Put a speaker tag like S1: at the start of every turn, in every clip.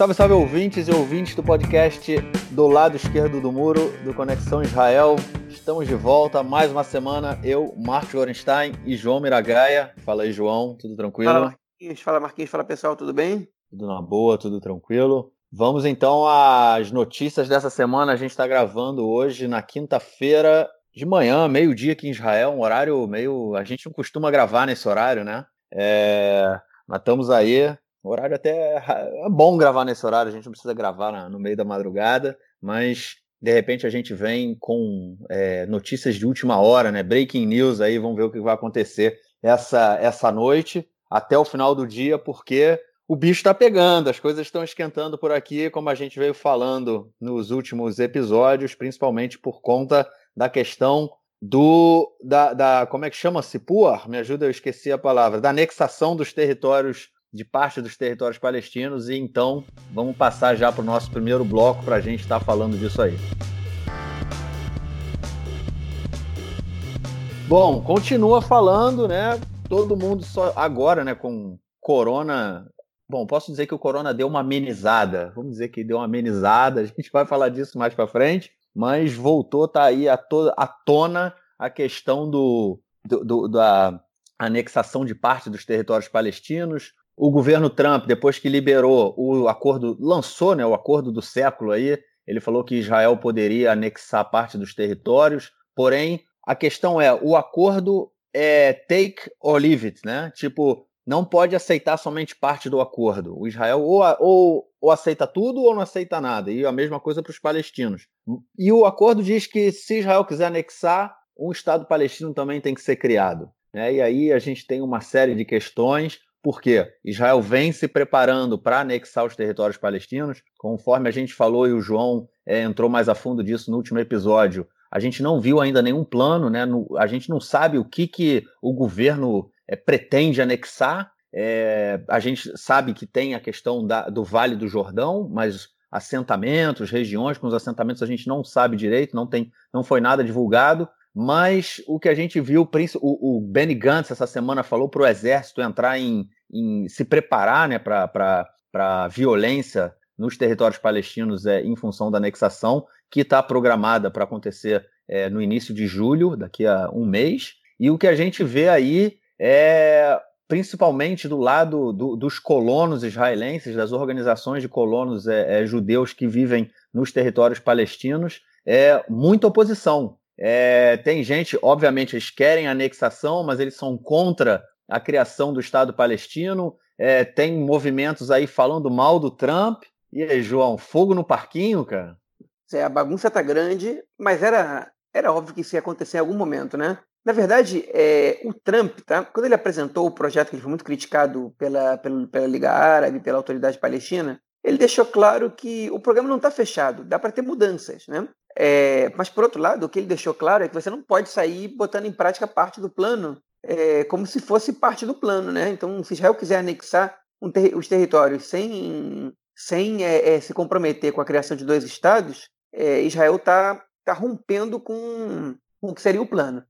S1: Salve, salve ouvintes e ouvintes do podcast do lado esquerdo do muro do Conexão Israel. Estamos de volta mais uma semana. Eu, Marcos Gorenstein e João Miragaia. Fala aí, João, tudo tranquilo?
S2: Fala, Marquinhos. Fala, Marquinhos. Fala, pessoal, tudo bem?
S1: Tudo na boa, tudo tranquilo. Vamos então às notícias dessa semana. A gente está gravando hoje na quinta-feira de manhã, meio-dia aqui em Israel, um horário meio. A gente não costuma gravar nesse horário, né? É... Mas estamos aí. O horário até é bom gravar nesse horário, a gente não precisa gravar no meio da madrugada, mas de repente a gente vem com é, notícias de última hora, né? Breaking news aí, vamos ver o que vai acontecer essa, essa noite até o final do dia, porque o bicho está pegando, as coisas estão esquentando por aqui, como a gente veio falando nos últimos episódios, principalmente por conta da questão do da, da como é que chama Sipur? Me ajuda, eu esqueci a palavra, da anexação dos territórios de parte dos territórios palestinos e então vamos passar já para o nosso primeiro bloco para a gente estar tá falando disso aí. Bom, continua falando, né? Todo mundo só agora, né, com corona. Bom, posso dizer que o corona deu uma amenizada. Vamos dizer que deu uma amenizada. A gente vai falar disso mais para frente, mas voltou tá aí a, to à tona a questão do, do, do da anexação de parte dos territórios palestinos, o governo Trump, depois que liberou o acordo, lançou né, o acordo do século aí, ele falou que Israel poderia anexar parte dos territórios, porém, a questão é, o acordo é take or leave it, né? Tipo, não pode aceitar somente parte do acordo. O Israel ou, ou, ou aceita tudo ou não aceita nada. E a mesma coisa para os palestinos. E o acordo diz que se Israel quiser anexar, um Estado palestino também tem que ser criado. Né? E aí a gente tem uma série de questões. Porque Israel vem se preparando para anexar os territórios palestinos, conforme a gente falou e o João é, entrou mais a fundo disso no último episódio. A gente não viu ainda nenhum plano, né? No, a gente não sabe o que, que o governo é, pretende anexar. É, a gente sabe que tem a questão da, do Vale do Jordão, mas assentamentos, regiões com os assentamentos a gente não sabe direito, não tem, não foi nada divulgado. Mas o que a gente viu, o, o Benny Gantz essa semana falou para o exército entrar em, em se preparar né, para a violência nos territórios palestinos é, em função da anexação, que está programada para acontecer é, no início de julho, daqui a um mês. E o que a gente vê aí é principalmente do lado do, dos colonos israelenses, das organizações de colonos é, é, judeus que vivem nos territórios palestinos, é muita oposição. É, tem gente, obviamente, eles querem anexação, mas eles são contra a criação do Estado palestino. É, tem movimentos aí falando mal do Trump. E aí, João, fogo no parquinho, cara?
S2: É, a bagunça tá grande, mas era, era óbvio que isso ia acontecer em algum momento, né? Na verdade, é, o Trump, tá? quando ele apresentou o projeto que ele foi muito criticado pela, pela, pela Liga Árabe, pela autoridade palestina, ele deixou claro que o programa não está fechado, dá para ter mudanças, né? É, mas, por outro lado, o que ele deixou claro é que você não pode sair botando em prática parte do plano é, como se fosse parte do plano. Né? Então, se Israel quiser anexar um ter os territórios sem, sem é, é, se comprometer com a criação de dois estados, Israel está tá rompendo com, com o que seria o plano.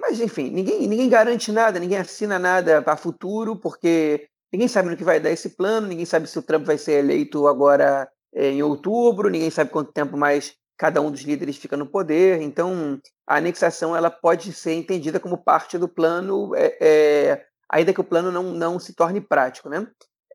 S2: Mas, enfim, ninguém, ninguém garante nada, ninguém assina nada para futuro, porque ninguém sabe no que vai dar esse plano, ninguém sabe se o Trump vai ser eleito agora em outubro, ninguém sabe quanto tempo mais cada um dos líderes fica no poder. Então, a anexação ela pode ser entendida como parte do plano, é, é, ainda que o plano não, não se torne prático. Né?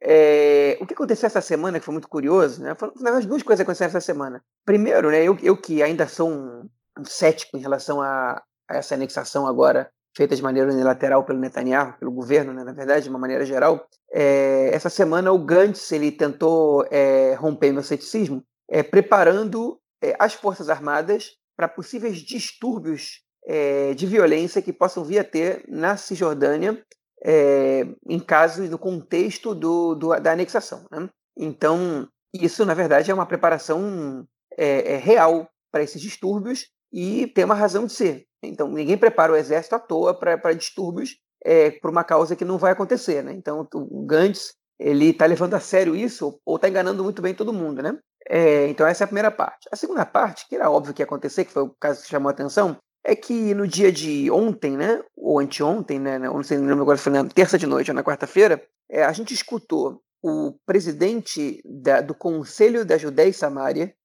S2: É, o que aconteceu essa semana, que foi muito curioso, né? foram as duas coisas aconteceram essa semana. Primeiro, né, eu, eu que ainda sou um, um cético em relação a, a, essa anexação agora feita de maneira unilateral pelo Netanyahu, pelo governo, né, na verdade, de uma maneira geral, é, essa semana o Gantz ele tentou é, romper meu ceticismo, é, preparando é, as Forças Armadas para possíveis distúrbios é, de violência que possam vir a ter na Cisjordânia é, em casos do contexto do, do da anexação. Né? Então, isso, na verdade, é uma preparação é, é, real para esses distúrbios e tem uma razão de ser. Então, ninguém prepara o exército à toa para distúrbios é, por uma causa que não vai acontecer. Né? Então, o Gantz ele está levando a sério isso ou está enganando muito bem todo mundo. Né? É, então, essa é a primeira parte. A segunda parte, que era óbvio que ia acontecer, que foi o caso que chamou a atenção, é que no dia de ontem, né, ou anteontem, né, não sei, não lembro agora, foi na terça de noite ou na quarta-feira, é, a gente escutou o presidente da, do Conselho da Judéia e Samária,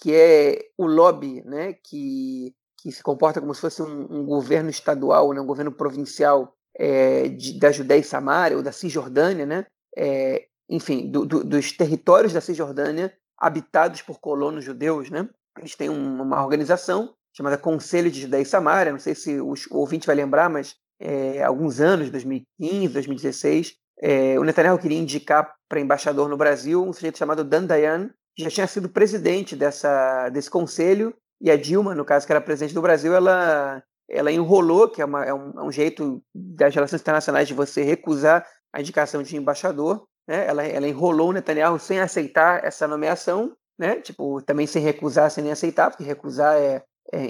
S2: que é o lobby né, que, que se comporta como se fosse um, um governo estadual, né, um governo provincial é, de, da Judéia e Samária, ou da Cisjordânia, né, é, enfim, do, do, dos territórios da Cisjordânia habitados por colonos judeus. Né? Eles têm um, uma organização chamada Conselho de Judéia e Samária, não sei se o ouvinte vai lembrar, mas é, alguns anos, 2015, 2016, é, o Netanyahu queria indicar para embaixador no Brasil um sujeito chamado Dan Dayan, que já tinha sido presidente dessa, desse conselho, e a Dilma, no caso, que era presidente do Brasil, ela, ela enrolou, que é, uma, é, um, é um jeito das relações internacionais de você recusar a indicação de embaixador, né? ela, ela enrolou o Netanyahu sem aceitar essa nomeação, né? tipo, também sem recusar, sem nem aceitar, porque recusar é, é,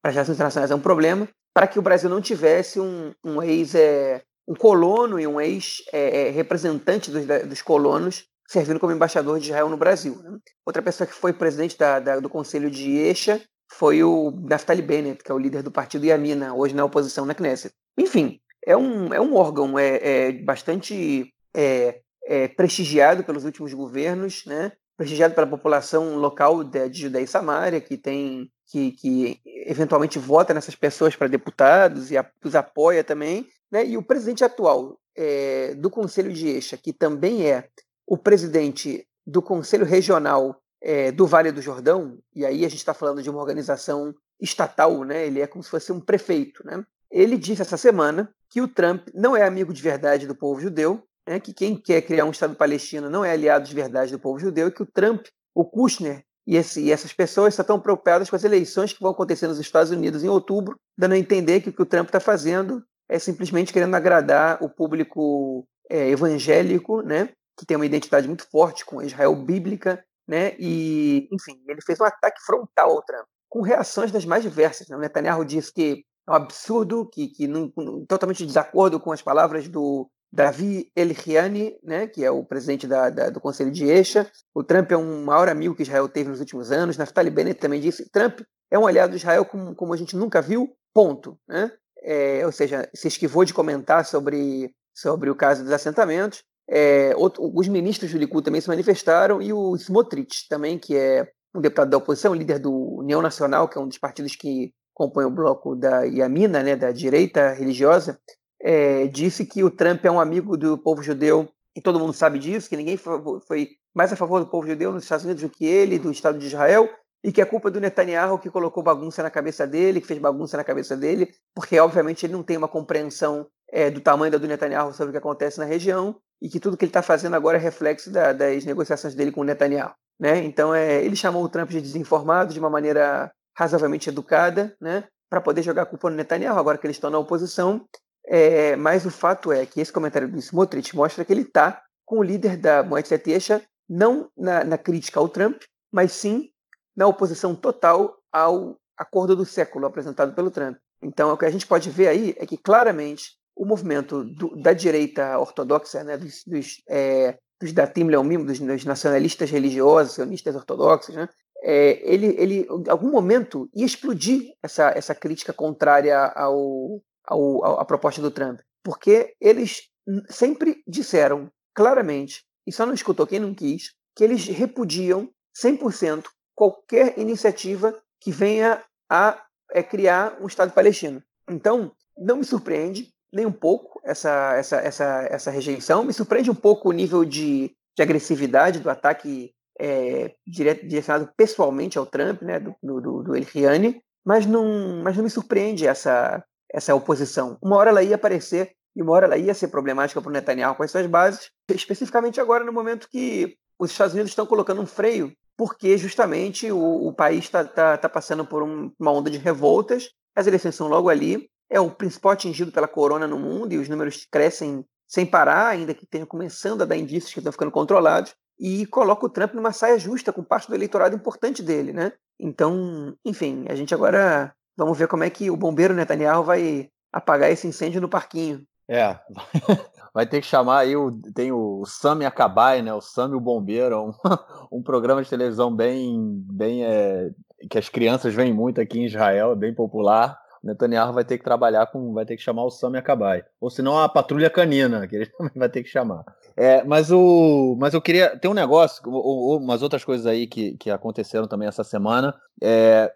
S2: para as relações internacionais é um problema, para que o Brasil não tivesse um, um ex é, um colono e um ex-representante é, dos, dos, colonos servindo como embaixador de Israel no Brasil. Né? Outra pessoa que foi presidente da, da, do Conselho de Eixa foi o Naftali Bennett, que é o líder do partido Yamina, hoje na oposição na Knesset. Enfim, é um, é um órgão é, é bastante é, é, prestigiado pelos últimos governos, né? prestigiado pela população local de, de e Samária, que tem que, que eventualmente vota nessas pessoas para deputados e a, os apoia também, né? e o presidente atual é, do Conselho de Eixa, que também é o presidente do Conselho Regional é, do Vale do Jordão, e aí a gente está falando de uma organização estatal, né? ele é como se fosse um prefeito, né? ele disse essa semana que o Trump não é amigo de verdade do povo judeu, né? que quem quer criar um Estado palestino não é aliado de verdade do povo judeu, e que o Trump, o Kushner e, esse, e essas pessoas só estão preocupadas com as eleições que vão acontecer nos Estados Unidos em outubro, dando a entender que o que o Trump está fazendo é simplesmente querendo agradar o público é, evangélico, né, que tem uma identidade muito forte com Israel bíblica, né, e, enfim, ele fez um ataque frontal ao Trump, com reações das mais diversas. Né? O Netanyahu disse que é um absurdo, que, que não, totalmente de desacordo com as palavras do Davi Eliani, né, que é o presidente da, da, do Conselho de Eixa. O Trump é um maior amigo que Israel teve nos últimos anos. Naftali Bennett também disse Trump é um aliado de Israel como, como a gente nunca viu, ponto. Né? É, ou seja, se esquivou de comentar sobre, sobre o caso dos assentamentos. É, outro, os ministros do Likud também se manifestaram e o Smotrich também, que é um deputado da oposição, líder do União Nacional, que é um dos partidos que compõe o bloco da Yamina, né, da direita religiosa, é, disse que o Trump é um amigo do povo judeu, e todo mundo sabe disso, que ninguém foi mais a favor do povo judeu nos Estados Unidos do que ele, do Estado de Israel, e que a culpa é do Netanyahu que colocou bagunça na cabeça dele, que fez bagunça na cabeça dele, porque obviamente ele não tem uma compreensão é, do tamanho do Netanyahu sobre o que acontece na região, e que tudo que ele está fazendo agora é reflexo da, das negociações dele com o Netanyahu. Né? Então é, ele chamou o Trump de desinformado de uma maneira razoavelmente educada, né? para poder jogar a culpa no Netanyahu, agora que eles estão na oposição, é, mas o fato é que esse comentário do Smotrich mostra que ele está com o líder da Moed Esha não na, na, crítica ao Trump, mas sim na oposição total ao acordo do século apresentado pelo Trump. Então, o que a gente pode ver aí é que claramente o movimento do, da direita ortodoxa, né, dos, dos, é, dos Datim Leumim, dos, dos, nacionalistas religiosos, sionistas ortodoxos, né, é, ele, ele, em algum momento, ia explodir essa, essa crítica contrária ao, ao, proposta do Trump, porque eles sempre disseram claramente, e só não escutou quem não quis, que eles repudiam 100% qualquer iniciativa que venha a é, criar um Estado palestino. Então, não me surpreende nem um pouco essa, essa, essa, essa rejeição, me surpreende um pouco o nível de, de agressividade do ataque é, direcionado pessoalmente ao Trump, né, do, do, do Eliane, mas não, mas não me surpreende essa, essa oposição. Uma hora ela ia aparecer e uma hora ela ia ser problemática para o Netanyahu com as suas bases, especificamente agora no momento que os Estados Unidos estão colocando um freio, porque justamente o, o país está tá, tá passando por um, uma onda de revoltas, as eleições são logo ali, é o principal atingido pela corona no mundo e os números crescem sem parar, ainda que tenha começando a dar indícios que estão ficando controlados, e coloca o Trump numa saia justa com parte do eleitorado importante dele, né? Então, enfim, a gente agora Vamos ver como é que o bombeiro Netanyahu vai apagar esse incêndio no parquinho.
S1: É, vai ter que chamar aí, o, tem o Sami Akabai, né? O Sami o Bombeiro, um, um programa de televisão bem, bem é, que as crianças veem muito aqui em Israel, é bem popular. O Netanyahu vai ter que trabalhar com, vai ter que chamar o Sami Akabai. Ou senão a Patrulha Canina, que ele também vai ter que chamar. É, mas, o, mas eu queria. Tem um negócio, ou, umas outras coisas aí que, que aconteceram também essa semana. É,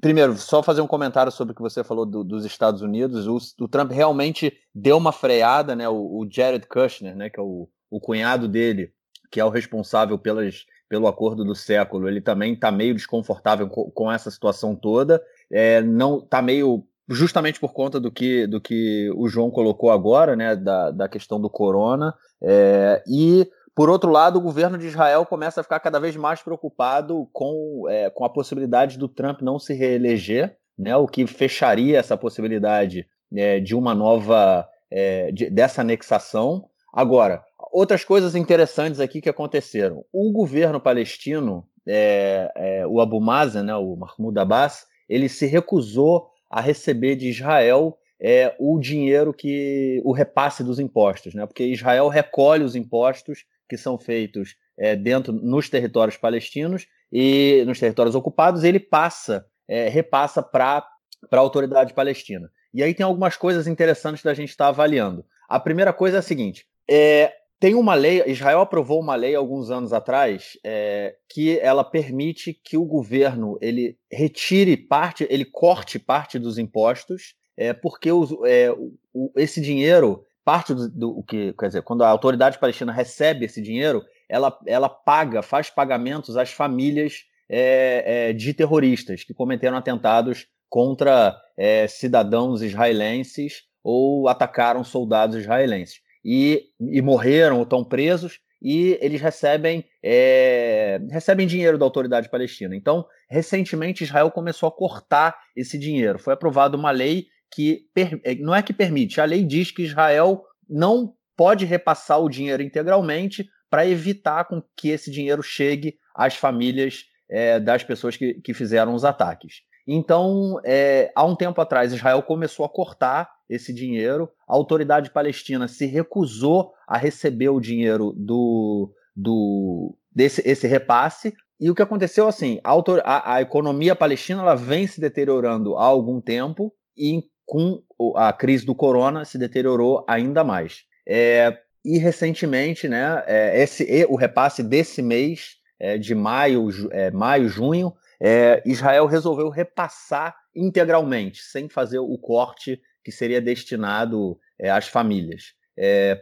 S1: primeiro, só fazer um comentário sobre o que você falou do, dos Estados Unidos. O, o, Trump realmente deu uma freada, né? O, o Jared Kushner, né? Que é o, o cunhado dele, que é o responsável pelas, pelo acordo do século, ele também está meio desconfortável com, com, essa situação toda. É, não está meio justamente por conta do que, do que o João colocou agora, né, da, da questão do corona. É, e, por outro lado, o governo de Israel começa a ficar cada vez mais preocupado com, é, com a possibilidade do Trump não se reeleger, né, o que fecharia essa possibilidade é, de uma nova. É, de, dessa anexação. Agora, outras coisas interessantes aqui que aconteceram. O governo palestino, é, é, o Abu Mazen, né, o Mahmoud Abbas, ele se recusou a receber de Israel é, o dinheiro que o repasse dos impostos, né? Porque Israel recolhe os impostos que são feitos é, dentro nos territórios palestinos e nos territórios ocupados, ele passa, é, repassa para a autoridade palestina. E aí tem algumas coisas interessantes da gente estar tá avaliando. A primeira coisa é a seguinte: é, tem uma lei, Israel aprovou uma lei alguns anos atrás é, que ela permite que o governo ele retire parte, ele corte parte dos impostos, é, porque os, é, o, esse dinheiro, parte do, do que, quer dizer, quando a autoridade palestina recebe esse dinheiro, ela, ela paga, faz pagamentos às famílias é, é, de terroristas que cometeram atentados contra é, cidadãos israelenses ou atacaram soldados israelenses e, e morreram ou estão presos e eles recebem, é, recebem dinheiro da autoridade palestina. Então, recentemente, Israel começou a cortar esse dinheiro. Foi aprovada uma lei que é, não é que permite, a lei diz que Israel não pode repassar o dinheiro integralmente para evitar com que esse dinheiro chegue às famílias é, das pessoas que, que fizeram os ataques. Então, é, há um tempo atrás, Israel começou a cortar esse dinheiro. A autoridade palestina se recusou a receber o dinheiro do, do desse esse repasse. E o que aconteceu assim, a, a, a economia palestina ela vem se deteriorando há algum tempo e com a crise do corona se deteriorou ainda mais. É, e recentemente, né, é, esse, o repasse desse mês é, de maio, é, maio, junho, é, Israel resolveu repassar integralmente, sem fazer o corte que seria destinado é, às famílias.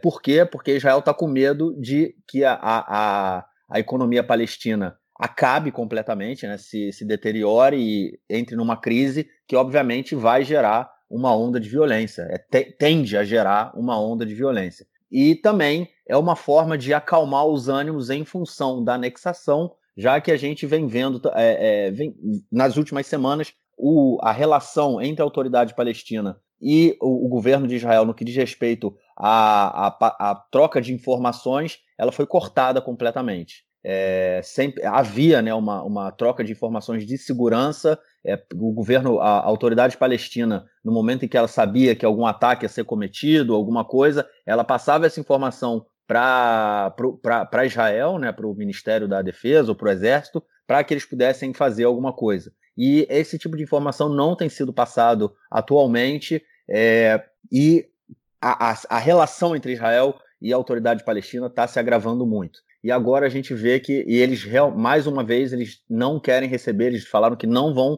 S1: Por quê? Porque Israel está com medo de que a, a, a economia palestina acabe completamente, né, se, se deteriore e entre numa crise que, obviamente, vai gerar uma onda de violência, é, te, tende a gerar uma onda de violência. E também é uma forma de acalmar os ânimos em função da anexação, já que a gente vem vendo é, é, vem, nas últimas semanas o, a relação entre a autoridade palestina e o, o, governo de Israel no que diz respeito à, à, troca de informações, ela foi cortada completamente. É, sempre havia né, uma, uma troca de informações de segurança. É, o governo, a, a, autoridade palestina, no momento em que ela sabia que algum ataque ia ser cometido, alguma coisa, ela passava essa informação para Israel, né, para o Ministério da Defesa ou para o Exército, para que eles pudessem fazer alguma coisa. E esse tipo de informação não tem sido passado atualmente. É, e a, a, a, relação entre Israel e a autoridade palestina está se agravando muito. E agora a gente vê que e eles, mais uma vez, eles não querem receber, eles falaram que não vão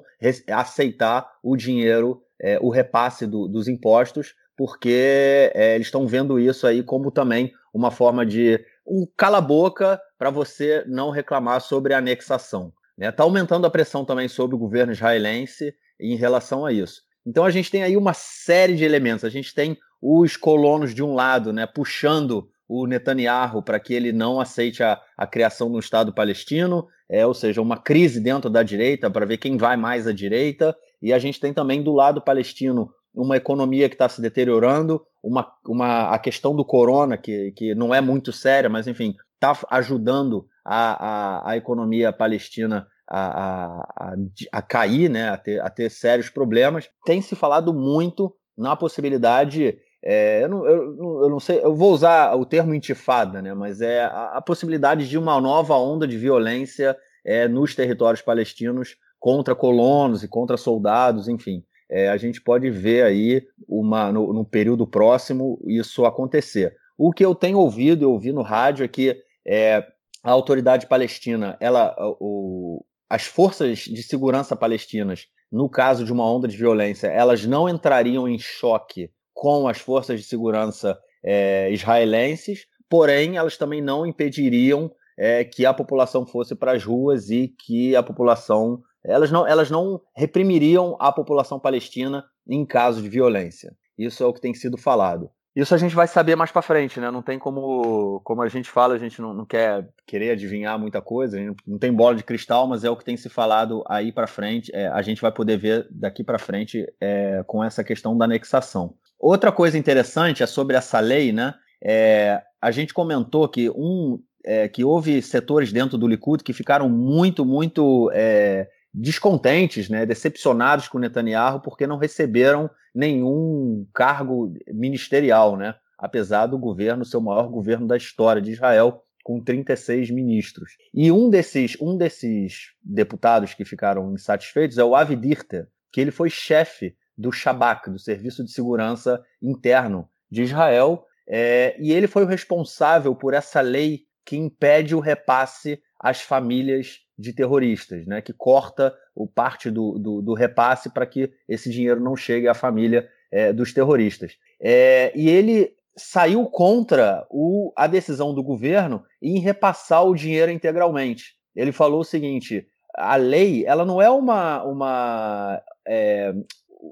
S1: aceitar o dinheiro, é, o repasse do, dos impostos, porque é, eles estão vendo isso aí como também uma forma de um cala-boca para você não reclamar sobre a anexação. Está né? Tá aumentando a pressão também sobre o governo israelense em relação a isso. Então a gente tem aí uma série de elementos. A gente tem os colonos de um lado, né, puxando o Netanyahu para que ele não aceite a, a criação um Estado palestino, é, ou seja, uma crise dentro da direita para ver quem vai mais à direita. E a gente tem também do lado palestino uma economia que está se deteriorando, uma, uma, a questão do corona, que, que não é muito séria, mas enfim, está ajudando a, a, a economia palestina a, a, a, cair, né, a ter, a ter sérios problemas. Tem se falado muito na possibilidade, é, eu, não, eu, eu, não, sei, eu vou usar o termo intifada, né, mas é a, a possibilidade de uma nova onda de violência é, nos territórios palestinos contra colonos e contra soldados, enfim. É, a gente pode ver aí uma, no, no período próximo isso acontecer. O que eu tenho ouvido, eu ouvi no rádio, é que é, a autoridade palestina, ela, o, as forças de segurança palestinas, no caso de uma onda de violência, elas não entrariam em choque com as forças de segurança é, israelenses, porém elas também não impediriam é, que a população fosse para as ruas e que a população elas não, elas não reprimiriam a população palestina em caso de violência. Isso é o que tem sido falado. Isso a gente vai saber mais para frente, né? Não tem como, como a gente fala, a gente não, não quer querer adivinhar muita coisa, não tem bola de cristal, mas é o que tem se falado aí para frente. É, a gente vai poder ver daqui para frente é, com essa questão da anexação. Outra coisa interessante é sobre essa lei, né? É, a gente comentou que um é, que houve setores dentro do Likud que ficaram muito, muito é, descontentes, né, decepcionados com Netanyahu porque não receberam nenhum cargo ministerial, né, apesar do governo ser o maior governo da história de Israel, com 36 ministros. E um desses, um desses deputados que ficaram insatisfeitos é o Avi Dirter, que ele foi chefe do Shabak, do Serviço de Segurança Interno de Israel, é, e ele foi o responsável por essa lei que impede o repasse às famílias de terroristas, né, que corta o parte do, do, do repasse para que esse dinheiro não chegue à família é, dos terroristas. É, e ele saiu contra o, a decisão do governo em repassar o dinheiro integralmente. Ele falou o seguinte: a lei ela não é uma, uma é,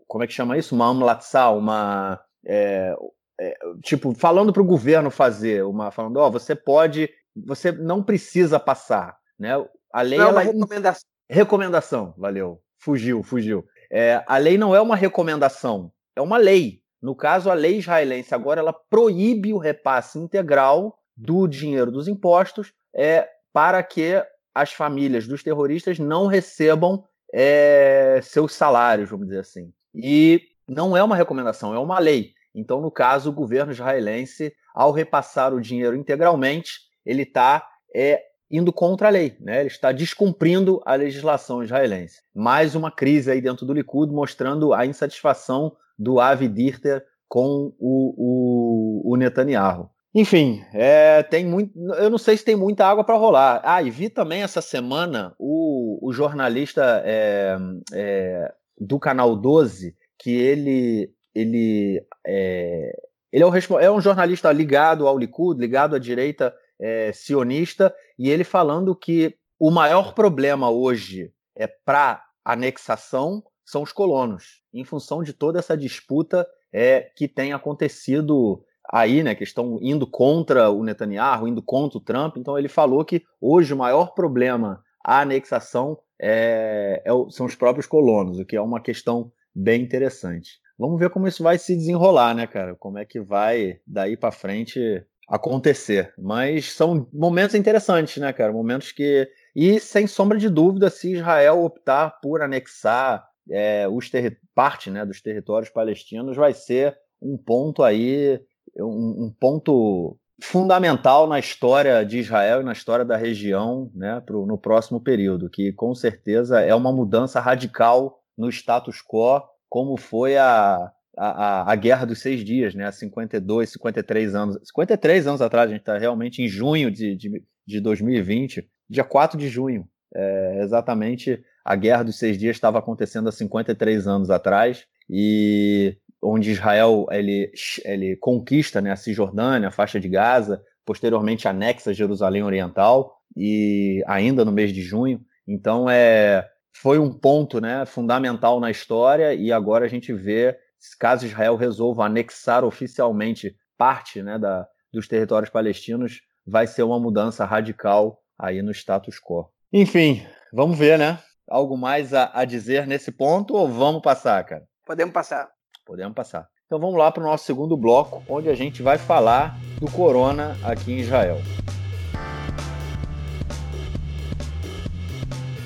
S1: como é que chama isso? Uma amlatzá, uma é, é, tipo falando para o governo fazer, uma falando, ó, oh, você pode, você não precisa passar, né? A lei
S2: não
S1: é uma
S2: recomendação.
S1: Recomendação, valeu. Fugiu, fugiu. É, a lei não é uma recomendação, é uma lei. No caso, a lei israelense agora ela proíbe o repasse integral do dinheiro dos impostos é, para que as famílias dos terroristas não recebam é, seus salários, vamos dizer assim. E não é uma recomendação, é uma lei. Então, no caso, o governo israelense, ao repassar o dinheiro integralmente, ele está é, indo contra a lei, né? Ele está descumprindo a legislação israelense. Mais uma crise aí dentro do Likud, mostrando a insatisfação do Avi Dirter com o, o, o Netanyahu. Enfim, é, tem muito. Eu não sei se tem muita água para rolar. Ah, e vi também essa semana o, o jornalista é, é, do canal 12, que ele. ele é, ele é, o, é um jornalista ligado ao Likud, ligado à direita é, sionista, e ele falando que o maior problema hoje é para anexação são os colonos, em função de toda essa disputa é, que tem acontecido aí, né, que estão indo contra o Netanyahu, indo contra o Trump. Então ele falou que hoje o maior problema à anexação é, é, são os próprios colonos, o que é uma questão bem interessante. Vamos ver como isso vai se desenrolar, né, cara? Como é que vai daí para frente acontecer. Mas são momentos interessantes, né, cara? Momentos que. E sem sombra de dúvida, se Israel optar por anexar é, os terri... parte né, dos territórios palestinos, vai ser um ponto aí, um, um, ponto fundamental na história de Israel e na história da região né, pro, no próximo período, que com certeza é uma mudança radical no status quo, como foi a, a, a, Guerra dos Seis Dias, né? Há 52, 53 anos. 53 anos atrás, a gente está realmente em junho de, de, de 2020, dia 4 de junho. É, exatamente a Guerra dos Seis Dias estava acontecendo há 53 anos atrás, e onde Israel ele, ele conquista né, a Cisjordânia, a faixa de Gaza, posteriormente anexa Jerusalém Oriental, e ainda no mês de junho. Então é, foi um ponto né, fundamental na história, e agora a gente vê caso Israel resolva anexar oficialmente parte né, da, dos territórios palestinos, vai ser uma mudança radical aí no status quo. Enfim, vamos ver, né? Algo mais a, a dizer nesse ponto ou vamos passar, cara?
S2: Podemos passar.
S1: Podemos passar. Então vamos lá para o nosso segundo bloco, onde a gente vai falar do corona aqui em Israel.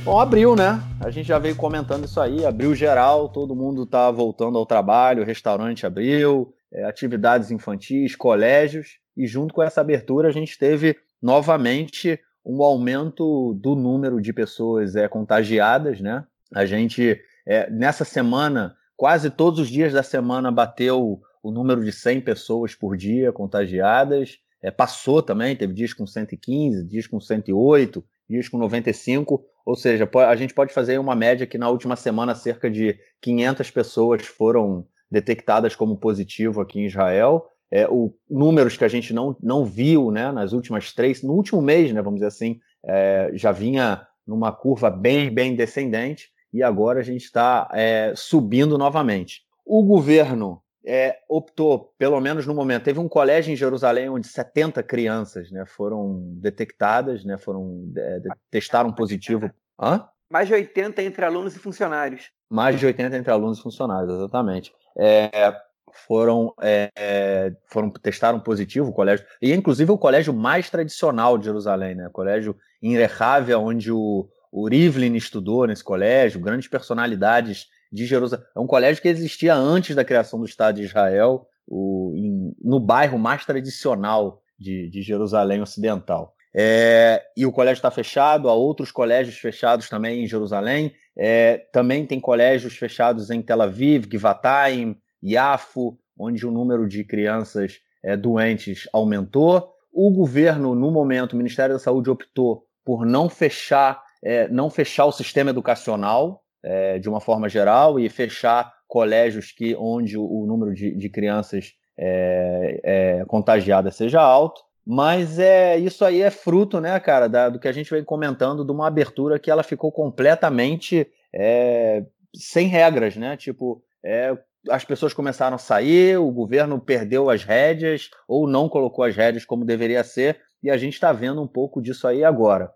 S1: Bom, abriu, né? A gente já veio comentando isso aí, abriu geral, todo mundo está voltando ao trabalho, restaurante abriu, é, atividades infantis, colégios, e junto com essa abertura a gente teve novamente um aumento do número de pessoas é, contagiadas, né? A gente, é, nessa semana, quase todos os dias da semana bateu o número de 100 pessoas por dia contagiadas. É, passou também, teve dias com 115, dias com 108, dias com 95. Ou seja, a gente pode fazer uma média que na última semana cerca de 500 pessoas foram detectadas como positivo aqui em Israel. É, o números que a gente não, não viu né, nas últimas três, no último mês, né, vamos dizer assim, é, já vinha numa curva bem, bem descendente e agora a gente está é, subindo novamente. O governo é, optou, pelo menos no momento, teve um colégio em Jerusalém onde 70 crianças né, foram detectadas, né, foram é, testaram positivo.
S2: Hã? Mais de 80 entre alunos e funcionários.
S1: Mais de 80 entre alunos e funcionários, exatamente. É, foram, é, foram testaram positivo o colégio e inclusive o colégio mais tradicional de Jerusalém, né? O colégio em Rehavia, onde o, o Rivlin estudou nesse colégio, grandes personalidades de Jerusalém. É um colégio que existia antes da criação do Estado de Israel, o, em, no bairro mais tradicional de, de Jerusalém Ocidental. É, e o colégio está fechado, há outros colégios fechados também em Jerusalém. É, também tem colégios fechados em Tel Aviv, Givatayim, Yafo, onde o número de crianças é, doentes aumentou. O governo, no momento, o Ministério da Saúde optou por não fechar, é, não fechar o sistema educacional é, de uma forma geral e fechar colégios que onde o, o número de, de crianças é, é, contagiadas seja alto. Mas é isso aí é fruto, né, cara, da, do que a gente vem comentando de uma abertura que ela ficou completamente é, sem regras, né? Tipo, é, as pessoas começaram a sair, o governo perdeu as rédeas ou não colocou as rédeas como deveria ser, e a gente está vendo um pouco disso aí agora.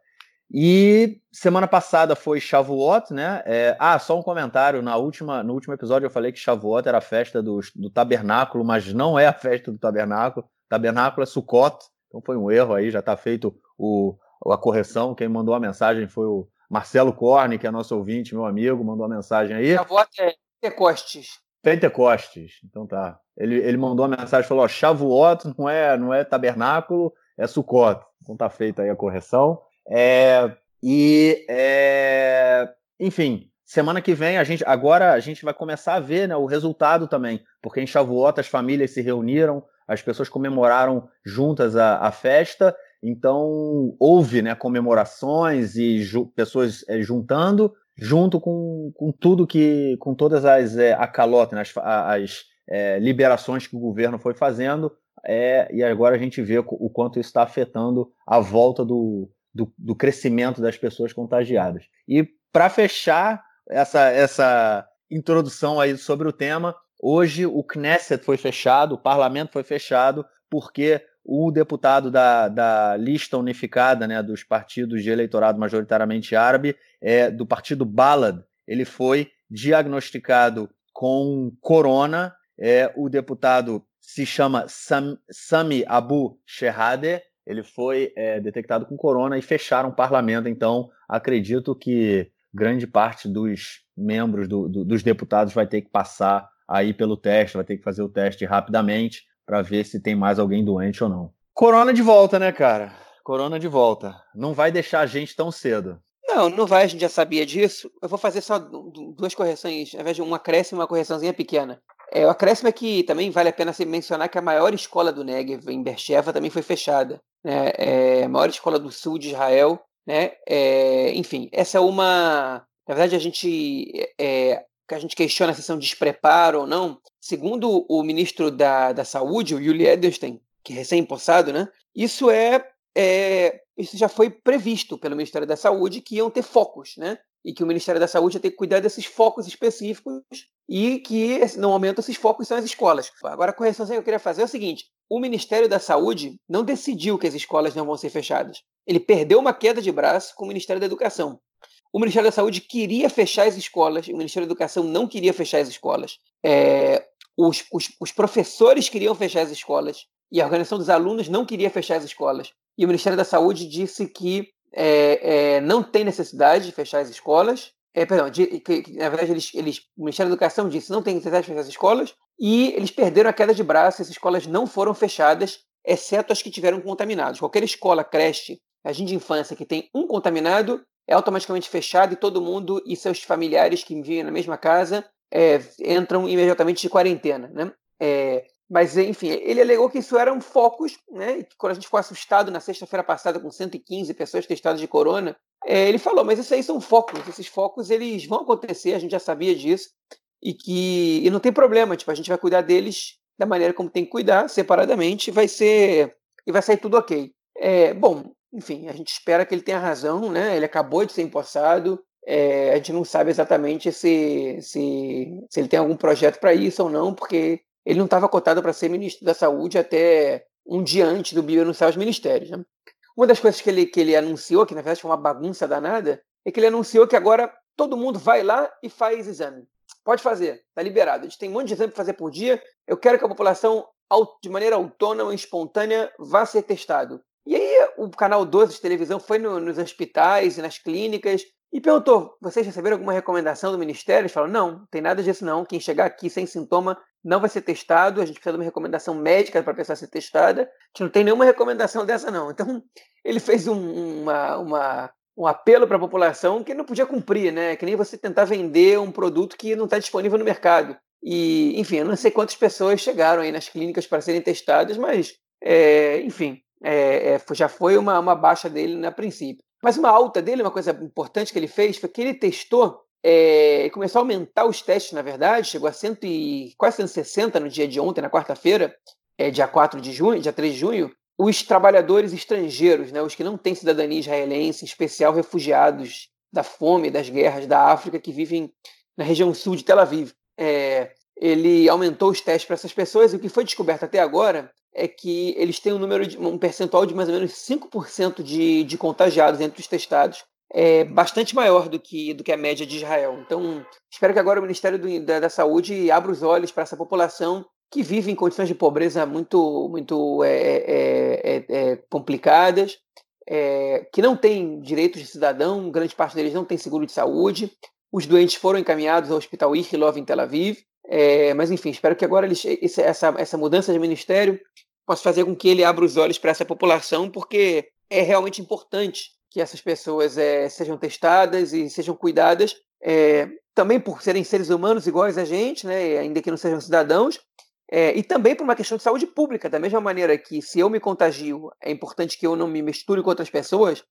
S1: E semana passada foi Shavuot, né? É, ah, só um comentário. Na última, no último episódio eu falei que Shavuot era a festa do, do tabernáculo, mas não é a festa do tabernáculo. Tabernáculo é Sukkot. Então foi um erro aí, já está feito o, a correção. Quem mandou a mensagem foi o Marcelo Corne, que é nosso ouvinte, meu amigo, mandou a mensagem aí.
S2: Shavuot é Pentecostes.
S1: Pentecostes. Então tá. Ele, ele mandou a mensagem e falou: ó, Shavuot não é, não é tabernáculo, é Sukkot. Então tá feita aí a correção. É, e, é, enfim, semana que vem a gente agora a gente vai começar a ver né, o resultado também, porque em Shavuot as famílias se reuniram, as pessoas comemoraram juntas a, a festa, então houve né, comemorações e ju, pessoas é, juntando, junto com, com tudo que, com todas as é, acalotes, né, as, as é, liberações que o governo foi fazendo, é, e agora a gente vê o quanto isso está afetando a volta do, do, do crescimento das pessoas contagiadas. E para fechar essa, essa introdução aí sobre o tema, hoje o Knesset foi fechado, o parlamento foi fechado, porque o deputado da, da lista unificada né, dos partidos de eleitorado majoritariamente árabe, é, do partido Balad, ele foi diagnosticado com corona. É, o deputado se chama Sam, Sami Abu Shehadeh, ele foi é, detectado com corona e fecharam o parlamento. Então, acredito que grande parte dos membros do, do, dos deputados vai ter que passar aí pelo teste, vai ter que fazer o teste rapidamente para ver se tem mais alguém doente ou não. Corona de volta, né, cara? Corona de volta. Não vai deixar a gente tão cedo.
S2: Não, não vai, a gente já sabia disso. Eu vou fazer só duas correções, ao invés de uma acréscimo e uma correçãozinha pequena. É, o acréscimo é que também vale a pena se mencionar que a maior escola do Negev, em Beersheba, também foi fechada né, é a maior escola do sul de Israel, né, é, enfim, essa é uma, na verdade a gente é, a gente questiona se são despreparo ou não, segundo o ministro da, da Saúde, o Yuli Edelstein, que é recém-impossado, né, isso é, é, isso já foi previsto pelo Ministério da Saúde que iam ter focos, né, e que o Ministério da Saúde ter que cuidar desses focos específicos e que, no momento, esses focos são as escolas. Agora, a correção que eu queria fazer é o seguinte: o Ministério da Saúde não decidiu que as escolas não vão ser fechadas. Ele perdeu uma queda de braço com o Ministério da Educação. O Ministério da Saúde queria fechar as escolas, o Ministério da Educação não queria fechar as escolas. É, os, os, os professores queriam fechar as escolas e a organização dos alunos não queria fechar as escolas. E o Ministério da Saúde disse que é, é, não tem necessidade de fechar as escolas. É, perdão, de, que, que, na verdade, eles, eles, o Ministério da Educação disse não tem necessidade de fechar as escolas e eles perderam a queda de braço. As escolas não foram fechadas, exceto as que tiveram contaminados. Qualquer escola, creche, jardim de infância que tem um contaminado é automaticamente fechado e todo mundo e seus familiares que vivem na mesma casa é, entram imediatamente de quarentena. Né? É, Mas, enfim, ele alegou que isso eram focos, né? Que quando a gente ficou assustado na sexta-feira passada com 115 pessoas testadas de corona, é, ele falou, mas isso aí são focos, esses focos eles vão acontecer, a gente já sabia disso, e que e não tem problema, tipo, a gente vai cuidar deles da maneira como tem que cuidar, separadamente, vai ser e vai sair tudo ok. É, bom, enfim, a gente espera que ele tenha razão, né? Ele acabou de ser empossado, é, a gente não sabe exatamente se, se, se ele tem algum projeto para isso ou não, porque ele não estava cotado para ser ministro da Saúde até um dia antes do Bio anunciar os ministérios. Né? Uma das coisas que ele, que ele anunciou, que na verdade foi uma bagunça danada, é que ele anunciou que agora todo mundo vai lá e faz exame. Pode fazer, está liberado. A gente tem um monte de exame para fazer por dia. Eu quero que a população, de maneira autônoma e espontânea, vá ser testado. E aí o canal 12 de televisão foi no, nos hospitais e nas clínicas e perguntou: vocês receberam alguma recomendação do Ministério? Eles falaram: não, não tem nada disso não. Quem chegar aqui sem sintoma não vai ser testado. A gente precisa de uma recomendação médica para a pessoa ser testada. A gente não tem nenhuma recomendação dessa não. Então ele fez um, uma, uma, um apelo para a população que não podia cumprir, né? Que nem você tentar vender um produto que não está disponível no mercado. E, enfim, eu não sei quantas pessoas chegaram aí nas clínicas para serem testadas, mas, é, enfim, é, é, já foi uma, uma baixa dele na princípio. Mas uma alta dele, uma coisa importante que ele fez, foi que ele testou, é, começou a aumentar os testes, na verdade, chegou a cento e, quase 160 no dia de ontem, na quarta-feira, é, dia 4 de junho, dia 3 de junho, os trabalhadores estrangeiros, né, os que não têm cidadania israelense, em especial refugiados da fome, das guerras da África, que vivem na região sul de Tel Aviv. É, ele aumentou os testes para essas pessoas, e o que foi descoberto até agora é que eles têm um número de, um percentual de mais ou menos 5% de, de contagiados entre os testados, é bastante maior do que, do que a média de Israel. Então, espero que agora o Ministério do, da, da, Saúde abra os olhos para essa população que vive em condições de pobreza muito, muito é, é, é, é complicadas, é, que não tem direitos de cidadão, grande parte deles não tem seguro de saúde. Os doentes foram encaminhados ao Hospital Ichilov em Tel Aviv. Mas enfim, espero que agora eles, essa, essa mudança de ministério possa fazer com que ele abra os olhos para essa população, porque é realmente importante que essas pessoas é, sejam testadas e sejam cuidadas, é, também por serem seres humanos iguais a gente, né, ainda que não sejam cidadãos, é, e também por uma questão de saúde pública, da mesma maneira que se eu me contagio, é importante que eu não me misture com outras pessoas,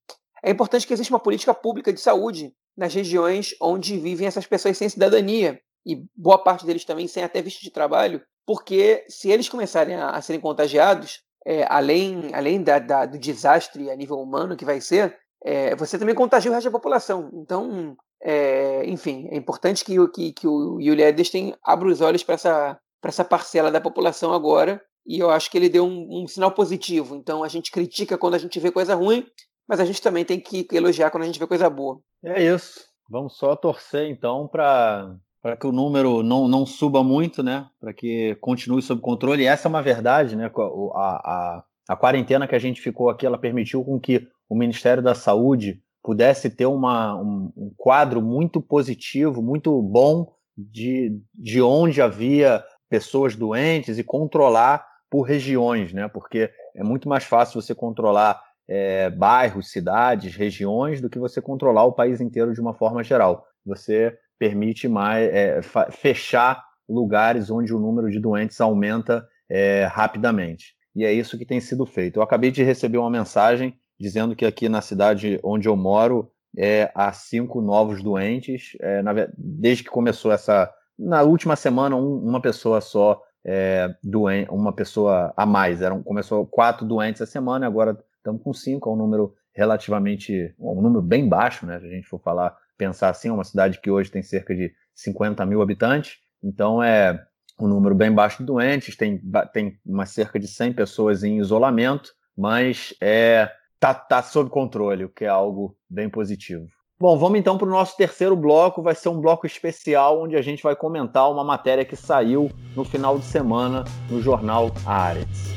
S2: é importante que exista uma política pública de saúde nas regiões onde vivem essas pessoas sem cidadania e boa parte deles também sem até visto de trabalho, porque se eles começarem a, a serem contagiados, é, além, além da, da, do desastre a nível humano que vai ser, é, você também contagia o resto da população. Então, é, enfim, é importante que, que, que o Yuli Edelstein abra os olhos para essa, essa parcela da população agora, e eu acho que ele deu um, um sinal positivo. Então, a gente critica quando a gente vê coisa ruim, mas a gente também tem que elogiar quando a gente vê coisa boa.
S1: É isso. Vamos só torcer então para para que o número não, não suba muito, né? Para que continue sob controle. E essa é uma verdade, né? A, a, a quarentena que a gente ficou aqui, ela permitiu com que o Ministério da Saúde pudesse ter uma, um, um quadro muito positivo, muito bom de, de onde havia pessoas doentes e controlar por regiões, né? Porque é muito mais fácil você controlar é, bairros, cidades, regiões, do que você controlar o país inteiro de uma forma geral. Você permite mais é, fechar lugares onde o número de doentes aumenta é, rapidamente. E é isso que tem sido feito. Eu acabei de receber uma mensagem dizendo que aqui na cidade onde eu moro é, há cinco novos doentes. É, na, desde que começou essa. Na última semana, um, uma pessoa só é, doente, uma pessoa a mais. Eram, começou quatro doentes a semana, agora estamos com cinco, é um número relativamente. um número bem baixo, né? Se a gente for falar pensar assim, é uma cidade que hoje tem cerca de 50 mil habitantes, então é um número bem baixo de doentes, tem, tem uma cerca de 100 pessoas em isolamento, mas é tá, tá sob controle, o que é algo bem positivo. Bom, vamos então para o nosso terceiro bloco. Vai ser um bloco especial onde a gente vai comentar uma matéria que saiu no final de semana no jornal Ares.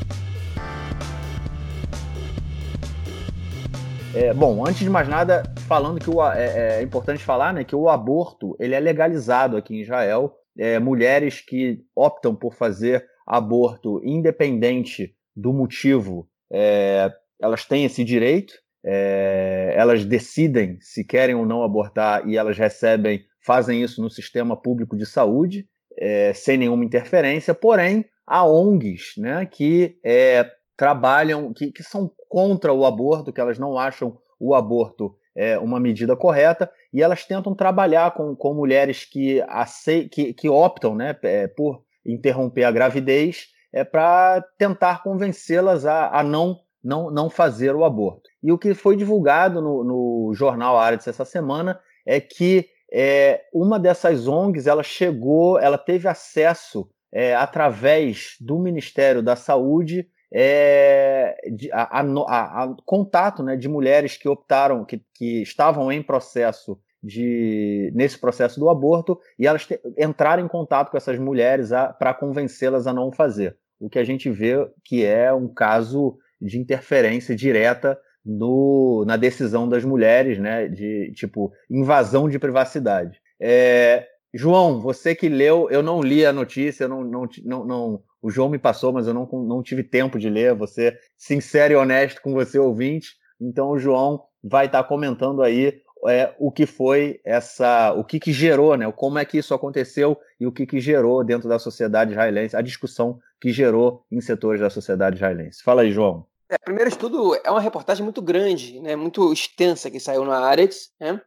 S1: É, bom, antes de mais nada, falando que o, é, é, importante falar né, que o aborto ele é legalizado aqui em Israel. É, mulheres que optam por fazer aborto independente do motivo, é, elas têm esse direito. É, elas decidem se querem ou não abortar e elas recebem, fazem isso no sistema público de saúde, é, sem nenhuma interferência. Porém, a ONGs né, que é, trabalham, que, que são contra o aborto, que elas não acham o aborto é, uma medida correta, e elas tentam trabalhar com, com mulheres que, acei, que, que optam né, é, por interromper a gravidez é, para tentar convencê-las a, a não, não, não fazer o aborto. E o que foi divulgado no, no jornal Ares essa semana é que é, uma dessas ONGs ela chegou, ela teve acesso é, através do Ministério da Saúde é, de, a, a, a, contato né, de mulheres que optaram, que, que estavam em processo de nesse processo do aborto e elas te, entraram em contato com essas mulheres para convencê-las a não fazer. O que a gente vê que é um caso de interferência direta no, na decisão das mulheres, né? De tipo invasão de privacidade. É, João, você que leu, eu não li a notícia, não, não, não, não, o João me passou, mas eu não, não tive tempo de ler. Você sincero e honesto com você, ouvinte. Então o João vai estar comentando aí é, o que foi essa, o que, que gerou, né? Como é que isso aconteceu e o que, que gerou dentro da sociedade israelense, a discussão que gerou em setores da sociedade israelense. Fala aí, João.
S2: É, primeiro de tudo, é uma reportagem muito grande, né? Muito extensa que saiu na Aretz, né?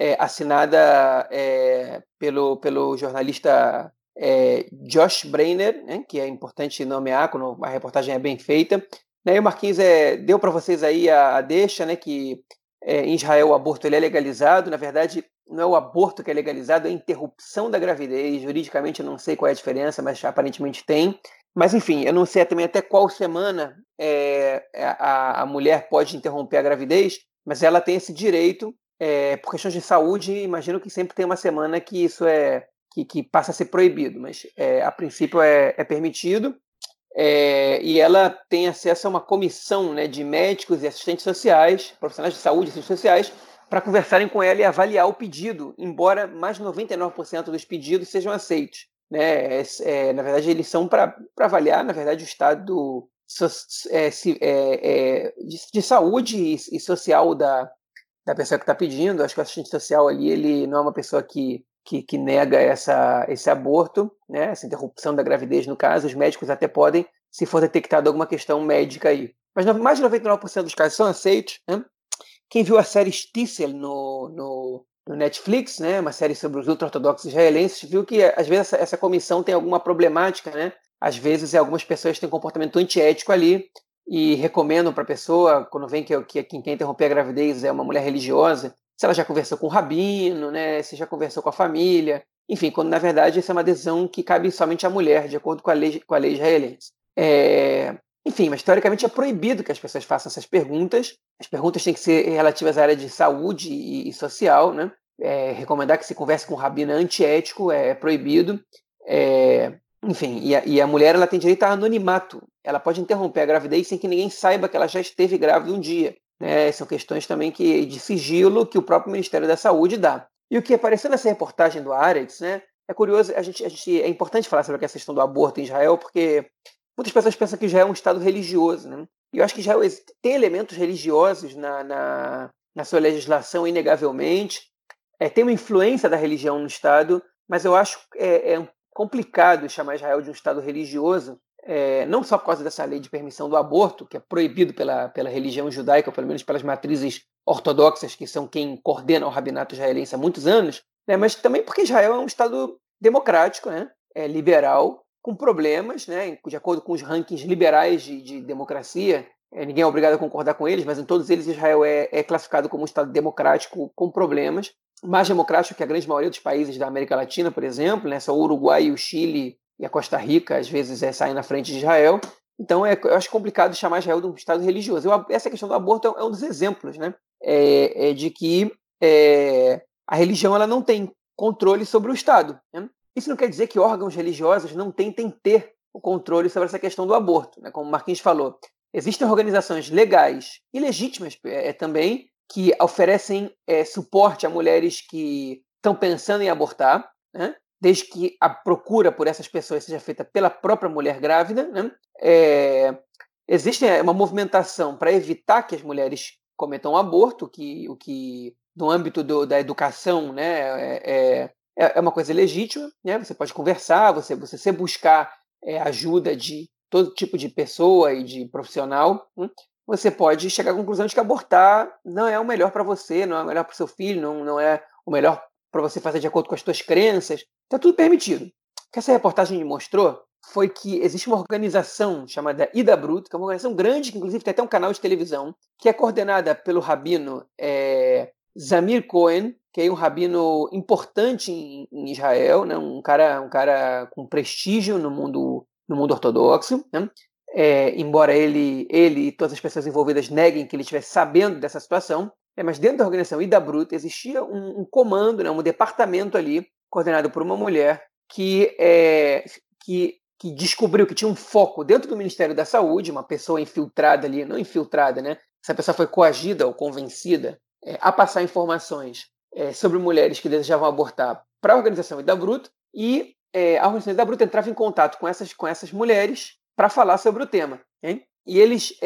S2: é, assinada é, pelo, pelo jornalista é, Josh Brainer, né, que é importante nomear quando a reportagem é bem feita. Né, e o Marquinhos é, deu para vocês aí a, a, deixa, né, que é, em Israel o aborto ele é legalizado. Na verdade, não é o aborto que é legalizado, é a interrupção da gravidez. Juridicamente eu não sei qual é a diferença, mas aparentemente tem. Mas enfim, eu não sei também até qual semana é, a, a mulher pode interromper a gravidez, mas ela tem esse direito é, por questões de saúde, imagino que sempre tem uma semana que isso é que, que passa a ser proibido, mas é, a princípio é, é permitido. E ela tem acesso a uma comissão né, de médicos e assistentes sociais, profissionais de saúde e assistentes sociais, para conversarem com ela e avaliar o pedido, embora mais de 99% dos pedidos sejam aceitos. Né? É, na verdade, eles são para avaliar, na verdade, o estado é, é, de, de, saúde e, e social da, da pessoa que está pedindo. Acho que o assistente social ali, ele não é uma pessoa que, que, que, nega essa, esse aborto, né? essa interrupção da gravidez, no caso. Os médicos até podem, se for detectado alguma questão médica aí. Mas mais de 99% dos casos são aceitos. Né? Quem viu a série Stissel no, no, no, Netflix, né? uma série sobre os ultra-ortodoxos israelenses, viu que às vezes essa, essa comissão tem alguma problemática, né? Às vezes algumas pessoas têm comportamento antiético ali, e recomendam para a pessoa, quando vem que, que quem quer interromper a gravidez é uma mulher religiosa, se ela já conversou com o rabino, né, se já conversou com a família, enfim, quando na verdade essa é uma decisão que cabe somente à mulher, de acordo com a lei, com a lei israelense. É... Enfim, mas teoricamente é proibido que as pessoas façam essas perguntas. As perguntas têm que ser relativas à área de saúde e, e social, né? É, recomendar que se converse com um rabino é antiético, é proibido. É, enfim, e a, e a, mulher ela tem direito a anonimato. Ela pode interromper a gravidez sem que ninguém saiba que ela já esteve grávida um dia. Né? São questões também que, de sigilo que o próprio Ministério da Saúde dá. E o que apareceu nessa reportagem do Aretz, né, é curioso, a gente, a gente, é importante falar sobre a questão do aborto em Israel, porque muitas pessoas pensam que Israel é um Estado religioso. Né? E eu acho que Israel tem elementos religiosos na, na, na sua legislação, inegavelmente. É, tem uma influência da religião no Estado, mas eu acho é, é complicado chamar Israel de um Estado religioso, é, não só por causa dessa lei de permissão do aborto, que é proibido pela, pela religião judaica, ou pelo menos pelas matrizes ortodoxas, que são quem coordena o rabinato israelense há muitos anos, né, mas também porque Israel é um Estado democrático, né, é liberal, com problemas, né, de acordo com os rankings liberais de, de democracia. É, ninguém é obrigado a concordar com eles, mas em todos eles Israel é, é classificado como um Estado democrático com problemas mais democrático que a grande maioria dos países da América Latina, por exemplo, né? Só o Uruguai, o Chile e a Costa Rica, às vezes, é, saem na frente de Israel. Então, é, eu acho complicado chamar Israel de um Estado religioso. Eu, essa questão do aborto é, é um dos exemplos, né? É, é de que é, a religião ela não tem controle sobre o Estado. Né? Isso não quer dizer que órgãos religiosos não tentem ter o controle sobre essa questão do aborto. Né? Como o Marquinhos falou, existem organizações legais e legítimas é, também que oferecem é, suporte a mulheres que estão pensando em abortar, né? desde que a procura por essas pessoas seja feita pela própria mulher grávida. Né? É, existe é, uma movimentação para evitar que as mulheres cometam aborto, que, o que no âmbito do, da educação né, é, é, é, uma coisa legítima. Né? Você pode conversar, você, você se buscar é, ajuda de todo tipo de pessoa e de profissional, hum, você pode chegar à conclusão de que abortar não é o melhor para você, não é o melhor para o seu filho, não, não é o melhor para você fazer de acordo com as suas crenças. Está tudo permitido. O que essa reportagem mostrou foi que existe uma organização chamada Ida Brut, que é uma organização grande, que inclusive tem até um canal de televisão, que é coordenada pelo rabino é, Zamir Cohen, que é um rabino importante em, Israel, né? um, cara, um cara com prestígio no mundo, no mundo ortodoxo. Né? É, embora ele, ele e todas as pessoas envolvidas neguem que ele estivesse sabendo dessa situação, é, mas dentro da organização Ida Brut existia um, um comando, né, um departamento ali, coordenado por uma mulher, que, é, que que descobriu que tinha um foco dentro do Ministério da Saúde, uma pessoa infiltrada ali, não infiltrada, né? Essa pessoa foi coagida ou convencida é, a passar informações é, sobre mulheres que desejavam abortar para a organização Ida Bruto e é, a organização Ida Bruto entrava em contato com essas, com essas mulheres para falar sobre o tema. Hein? E eles,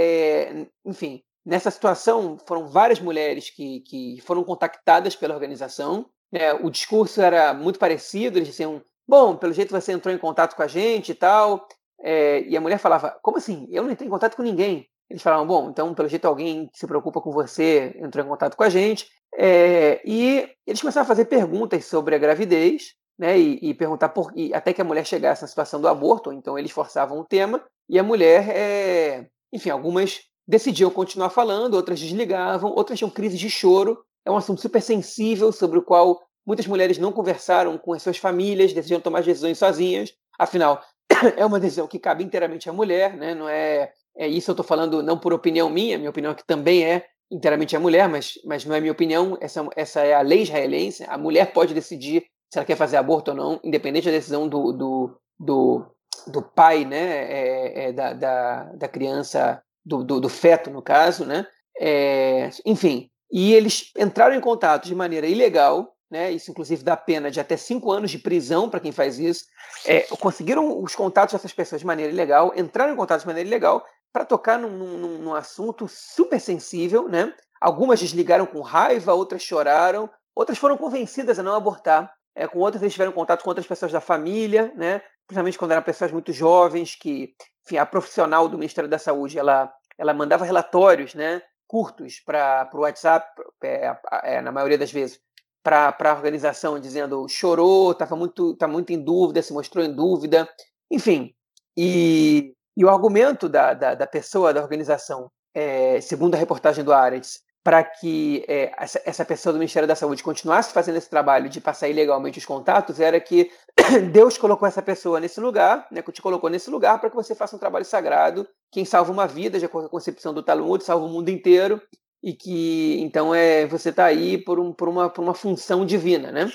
S2: enfim, nessa situação foram várias mulheres que, que foram contactadas pela organização. Né? O discurso era muito parecido, eles diziam Bom, pelo jeito você entrou em contato com a gente e tal. E a mulher falava: Como assim? Eu não entrei em contato com ninguém. Eles falavam: Bom, então pelo jeito alguém que se preocupa com você entrou em contato com a gente. É, e eles começaram a fazer perguntas sobre a gravidez, né? E, e perguntar por. E até que a mulher chegasse na situação do aborto, então eles forçavam o tema. E a mulher, é, enfim, algumas decidiam continuar falando, outras desligavam, outras tinham crise de choro. É um assunto super sensível sobre o qual Muitas mulheres não conversaram com as suas famílias, decidiram tomar decisões sozinhas. Afinal, é uma decisão que cabe inteiramente à mulher, né? Não é, é isso eu estou falando não por opinião minha, minha opinião é que também é inteiramente a mulher, mas, mas não é minha opinião, essa, essa é a lei israelense. A mulher pode decidir se ela quer fazer aborto ou não, independente da decisão do, do, do, do pai, né? É, é da, da, da criança, do, do, do, feto, no caso, né? É, enfim, e eles entraram em contato de maneira ilegal né? Isso, inclusive, dá pena de até cinco anos de prisão para quem faz isso. É, conseguiram os contatos dessas pessoas de maneira ilegal, entraram em contato de maneira ilegal para tocar num, num, num, assunto super sensível, né? Algumas desligaram com raiva, outras choraram, outras foram convencidas a não abortar. É, com outras eles tiveram contato com outras pessoas da família, né? Principalmente quando eram pessoas muito jovens, que, enfim, a profissional do Ministério da Saúde, ela, ela mandava relatórios, né? Curtos para o WhatsApp, é, é, na maioria das vezes, para a organização dizendo chorou, estava muito, tá muito em dúvida, se mostrou em dúvida, enfim. E, e o argumento da, da, da pessoa da organização, é, segundo a reportagem do Ares, para que é, essa, essa pessoa do Ministério da Saúde continuasse fazendo esse trabalho de passar ilegalmente os contatos era que Deus colocou essa pessoa nesse lugar, né, que te colocou nesse lugar para que você faça um trabalho sagrado. Quem salva uma vida, de acordo com a concepção do Talmud, salva o mundo inteiro e que então é você está aí por, um, por, uma, por uma função divina, né?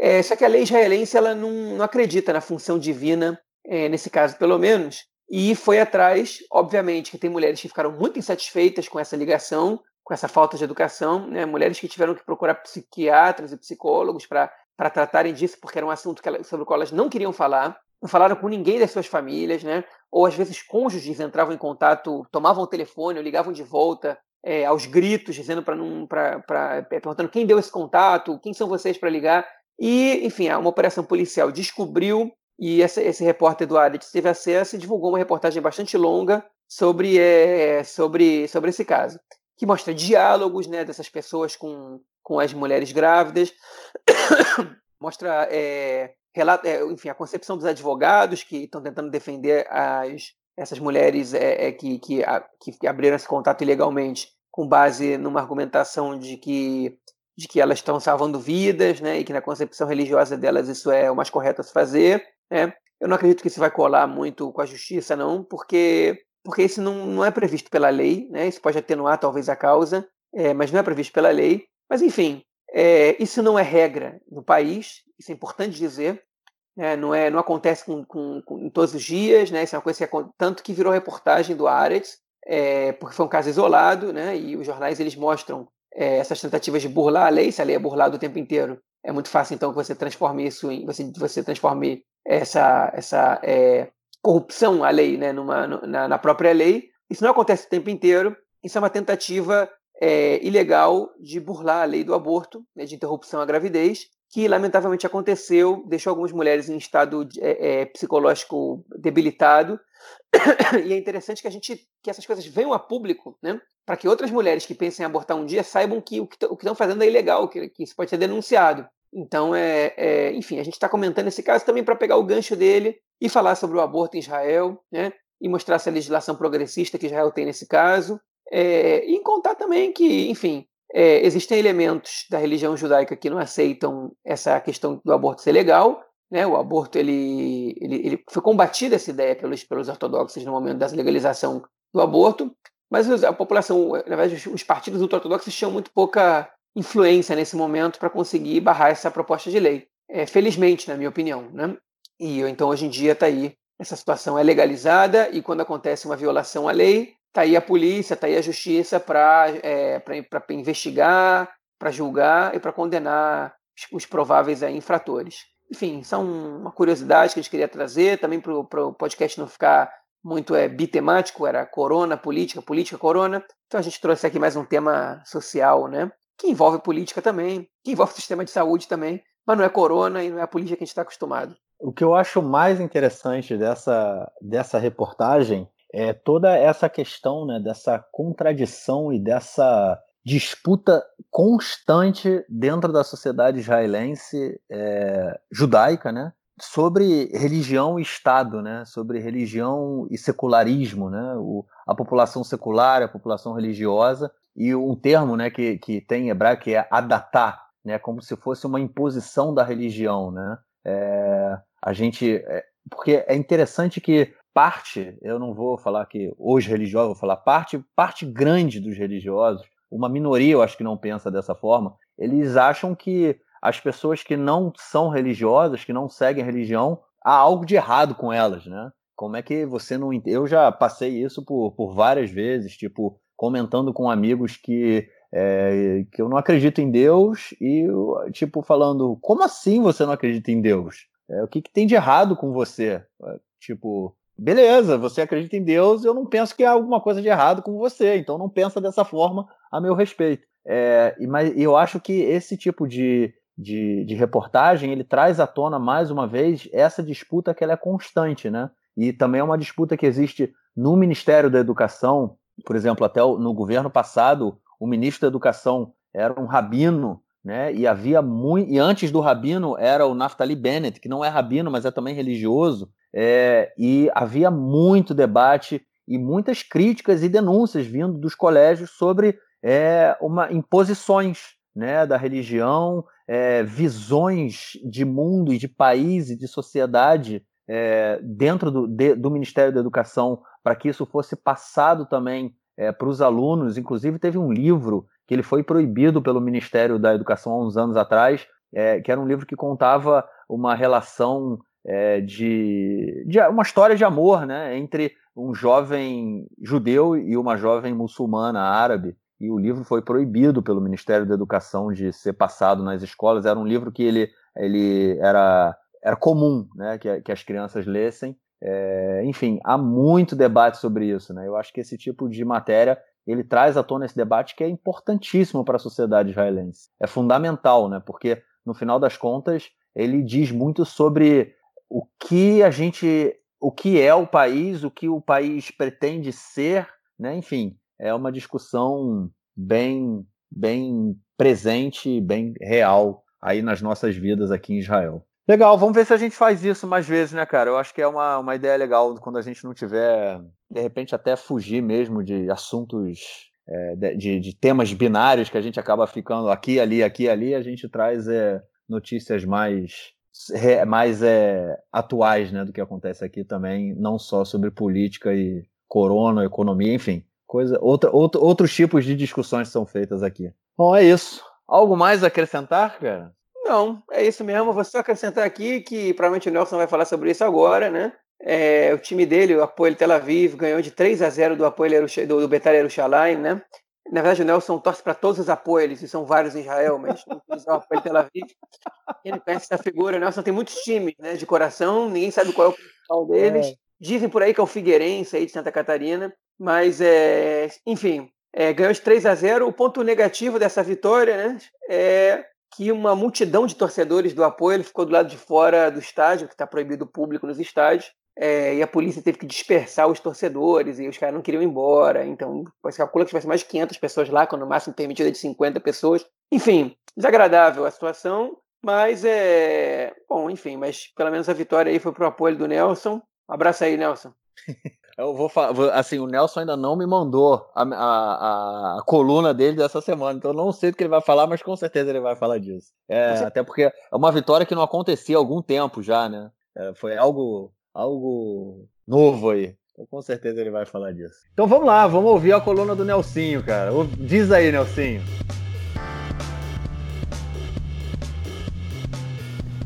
S2: É, só que a lei israelense ela não, não acredita na função divina, é, nesse caso pelo menos, e foi atrás, obviamente, que tem mulheres que ficaram muito insatisfeitas com essa ligação, com essa falta de educação, né? mulheres que tiveram que procurar psiquiatras e psicólogos para tratarem disso, porque era um assunto ela, sobre o qual elas não queriam falar, não falaram com ninguém das suas famílias, né? ou às vezes cônjuges entravam em contato, tomavam o telefone ou ligavam de volta é, aos gritos, dizendo para não, é, perguntando quem deu esse contato, quem são vocês para ligar. E, enfim, uma operação policial descobriu e essa, esse repórter do Adet teve acesso e divulgou uma reportagem bastante longa sobre, é, sobre, sobre esse caso, que mostra diálogos né, dessas pessoas com, com as mulheres grávidas, mostra é, relato, é, enfim, a concepção dos advogados que estão tentando defender as, essas mulheres é que, que, a, que, abriram esse contato ilegalmente com base numa argumentação de que, de que elas estão salvando vidas, né, e que na concepção religiosa delas isso é o mais correto a se fazer. Né. Eu não acredito que isso vai colar muito com a justiça, não, porque, porque isso não, não é previsto pela lei, né, isso pode atenuar talvez a causa, é, mas não é previsto pela lei. Mas, enfim, é, isso não é regra no país, isso é importante dizer, é, não, é, não acontece com, com, com, em todos os dias, né? Isso é uma coisa que é, tanto que virou reportagem do Ares, é, porque foi um caso isolado, né? E os jornais eles mostram é, essas tentativas de burlar a lei, se a lei é burlada o tempo inteiro, é muito fácil então que você transforme isso em você, você transforme essa essa é, corrupção à lei, né? Numa, na, na, própria lei. Isso não acontece o tempo inteiro. Isso é uma tentativa é, ilegal de burlar a lei do aborto, né, de interrupção à gravidez. que lamentavelmente aconteceu, deixou algumas mulheres em estado é, é, psicológico debilitado. e é interessante que a gente que essas coisas venham a público, né? Para que outras mulheres que pensem em abortar um dia saibam que o que estão fazendo é ilegal, que, que isso pode ser denunciado. Então, é, é enfim, a gente está comentando esse caso também para pegar o gancho dele e falar sobre o aborto em Israel, né? E mostrar essa legislação progressista que Israel tem nesse caso. É, e contar também que, enfim, é, existem elementos da religião judaica que não aceitam essa questão do aborto ser legal. Né? O aborto ele, ele, ele foi combatida essa ideia pelos, pelos ortodoxos no momento da legalização do aborto, mas a população, na verdade, os partidos ultra-ortodoxos tinham muito pouca influência nesse momento para conseguir barrar essa proposta de lei. É, felizmente, na minha opinião. Né? E então, hoje em dia, está aí. Essa situação é legalizada e quando acontece uma violação à lei, Está aí a polícia, está aí a justiça para é, investigar, para julgar e para condenar os, os prováveis é, infratores. Enfim, são uma curiosidade que a gente queria trazer também para o podcast não ficar muito é, bitemático, era corona, política, política, corona. Então a gente trouxe aqui mais um tema social, né? Que envolve política também, que envolve sistema de saúde também, mas não é corona e não é a política que a gente está acostumado.
S1: O que eu acho mais interessante dessa, dessa reportagem é toda essa questão né, dessa contradição e dessa disputa constante dentro da sociedade israelense é, judaica, né, sobre religião e Estado, né, sobre religião e secularismo, né, o, a população secular, a população religiosa e um termo, né, que, que tem em hebraico que é adatá, né, como se fosse uma imposição da religião, né. É, a gente, é, porque é interessante que parte, eu não vou falar que os religiosos, vou falar parte, parte grande dos religiosos, uma minoria eu acho que não pensa dessa forma, eles acham que as pessoas que não são religiosas, que não seguem religião, há algo de errado com elas, né? Como é que você não. Eu já passei isso por, por várias vezes, tipo, comentando com amigos que, é, que eu não acredito em Deus e, tipo, falando: como assim você não acredita em Deus? É, o que, que tem de errado com você? É, tipo, beleza, você acredita em Deus, eu não penso que há alguma coisa de errado com você, então não pensa dessa forma a meu respeito. É, mas eu acho que esse tipo de, de, de, reportagem ele traz à tona mais uma vez essa disputa que ela é constante, né? E também é uma disputa que existe no Ministério da Educação, por exemplo, até no governo passado, o ministro da Educação era um rabino, né? E havia muito, e antes do rabino era o Naftali Bennett, que não é rabino, mas é também religioso, é, e havia muito debate e muitas críticas e denúncias vindo dos colégios sobre é, uma imposições né, da religião, é, visões de mundo e de país e de sociedade é, dentro do, de, do, Ministério da Educação para que isso fosse passado também é, para os alunos. Inclusive teve um livro que ele foi proibido pelo Ministério da Educação há uns anos atrás, é, que era um livro que contava uma relação é, de, de, uma história de amor né, entre um jovem judeu e uma jovem muçulmana árabe. E o livro foi proibido pelo Ministério da Educação de ser passado nas escolas. Era um livro que ele, ele era, era comum né, que, que as crianças lessem. É, enfim, há muito debate sobre isso. Né? Eu acho que esse tipo de matéria ele traz à tona esse debate que é importantíssimo para a sociedade israelense. É fundamental, né? porque no final das contas ele diz muito sobre o que a gente, o que é o país, o que o país pretende ser, né? Enfim, é uma discussão bem, bem presente, bem real aí nas nossas vidas aqui em Israel. Legal, vamos ver se a gente faz isso mais vezes, né, cara? Eu acho que é uma, uma ideia legal quando a gente não tiver, de repente, até fugir mesmo de assuntos, é, de, de, temas binários que a gente acaba ficando aqui, ali, aqui, ali, a gente traz é, notícias mais mais é, atuais né, do que acontece aqui também, não só sobre política e corona, economia, enfim, coisa, outra, outra, outros tipos de discussões são feitas aqui. Bom, é isso. Algo mais a acrescentar, cara?
S2: Não, é isso mesmo. Vou só acrescentar aqui que provavelmente o Nelson vai falar sobre isso agora, né? É, o time dele, o Apoio Tel Aviv, ganhou de 3 a 0 do Apoio do, do Betar Yerushalayim, né? Na verdade, o Nelson torce para todos os apoios, e são vários em Israel, mas o apoio Tel Aviv. Ele conhece essa figura. O Nelson tem muitos times né, de coração, ninguém sabe qual é o principal deles. É. Dizem por aí que é o Figueirense aí de Santa Catarina, mas, é, enfim, é, ganhou de 3 a 0 O ponto negativo dessa vitória né, é que uma multidão de torcedores do apoio ele ficou do lado de fora do estádio, que está proibido o público nos estádios, é, e a polícia teve que dispersar os torcedores e os caras não queriam ir embora. Então, você calcula que tivesse mais de 500 pessoas lá, quando o máximo permitido é de 50 pessoas. Enfim, desagradável a situação, mas é. Bom, enfim, mas pelo menos a vitória aí foi pro apoio do Nelson. Um abraço aí, Nelson.
S1: Eu vou falar, assim, o Nelson ainda não me mandou a, a, a, coluna dele dessa semana, então eu não sei do que ele vai falar, mas com certeza ele vai falar disso. É, até porque é uma vitória que não acontecia há algum tempo já, né? É, foi algo, algo novo aí. Então, com certeza ele vai falar disso. Então vamos lá, vamos ouvir a coluna do Nelsinho, cara. Diz aí, Nelsinho.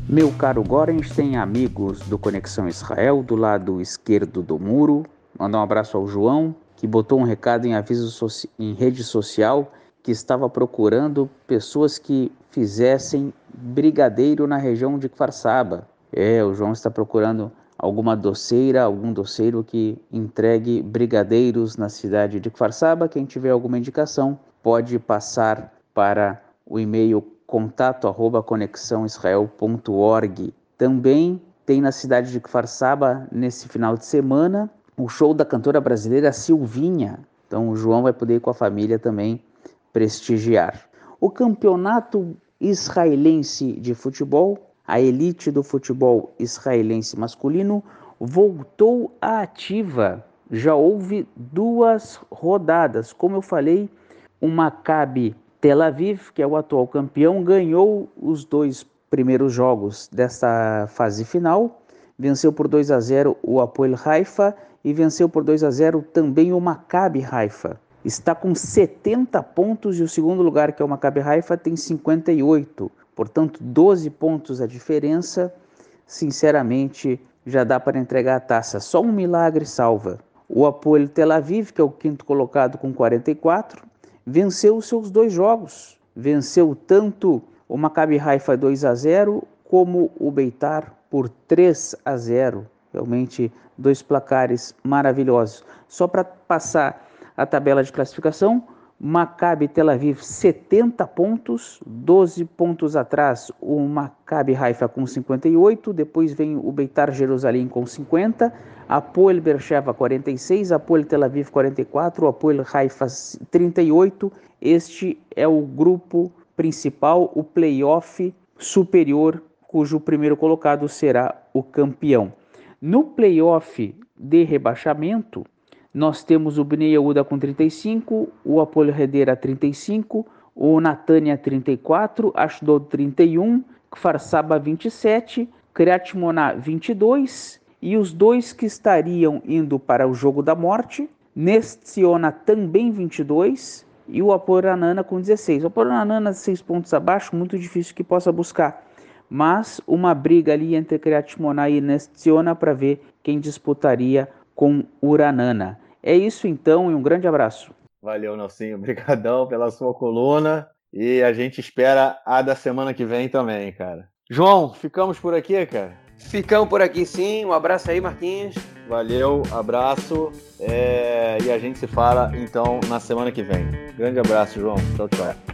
S3: Meu caro Gorens tem amigos do Conexão Israel do lado esquerdo do muro. Mandar um abraço ao João, que botou um recado em aviso em rede social que estava procurando pessoas que fizessem brigadeiro na região de Kfarsaba. É, o João está procurando alguma doceira, algum doceiro que entregue brigadeiros na cidade de Kfarsaba. Quem tiver alguma indicação pode passar para o e-mail contato arroba conexãoisrael.org. Também tem na cidade de Kfarsaba, nesse final de semana, o show da cantora brasileira Silvinha. Então o João vai poder ir com a família também prestigiar. O campeonato israelense de futebol, a elite do futebol israelense masculino, voltou à ativa. Já houve duas rodadas. Como eu falei, o Maccabi Tel Aviv, que é o atual campeão, ganhou os dois primeiros jogos desta fase final, venceu por 2 a 0 o Apoel Haifa e venceu por 2 a 0 também o Maccabi Haifa. Está com 70 pontos e o segundo lugar, que é o Maccabi Haifa, tem 58. Portanto, 12 pontos a diferença. Sinceramente, já dá para entregar a taça. Só um milagre salva. O Apoel Tel Aviv, que é o quinto colocado com 44, venceu os seus dois jogos. Venceu tanto o Maccabi Haifa 2 a 0 como o Beitar por 3 a 0. Realmente dois placares maravilhosos. Só para passar a tabela de classificação, Maccabi Tel Aviv 70 pontos, 12 pontos atrás o Maccabi Haifa com 58, depois vem o Beitar Jerusalém com 50, Apoel Bercheva 46, Apoel Tel Aviv 44, Apoel Haifa 38. Este é o grupo principal, o playoff superior, cujo primeiro colocado será o campeão. No playoff de rebaixamento, nós temos o Bnei Yehuda com 35, o Apoel Redera 35, o Natânia 34, Ashdod 31, Kfar Saba 27, Kriat Moná 22 e os dois que estariam indo para o jogo da morte, Nestiona também 22 e o Aporanana com 16. O Aporanana 6 pontos abaixo, muito difícil que possa buscar. Mas uma briga ali entre Criatimoná e Nestiona para ver quem disputaria com Uranana. É isso então e um grande abraço.
S1: Valeu, Nelsinho. Obrigadão pela sua coluna. E a gente espera a da semana que vem também, cara. João, ficamos por aqui, cara?
S2: Ficamos por aqui sim. Um abraço aí, Marquinhos.
S1: Valeu, abraço. É... E a gente se fala então na semana que vem. Grande abraço, João. Tchau, tchau.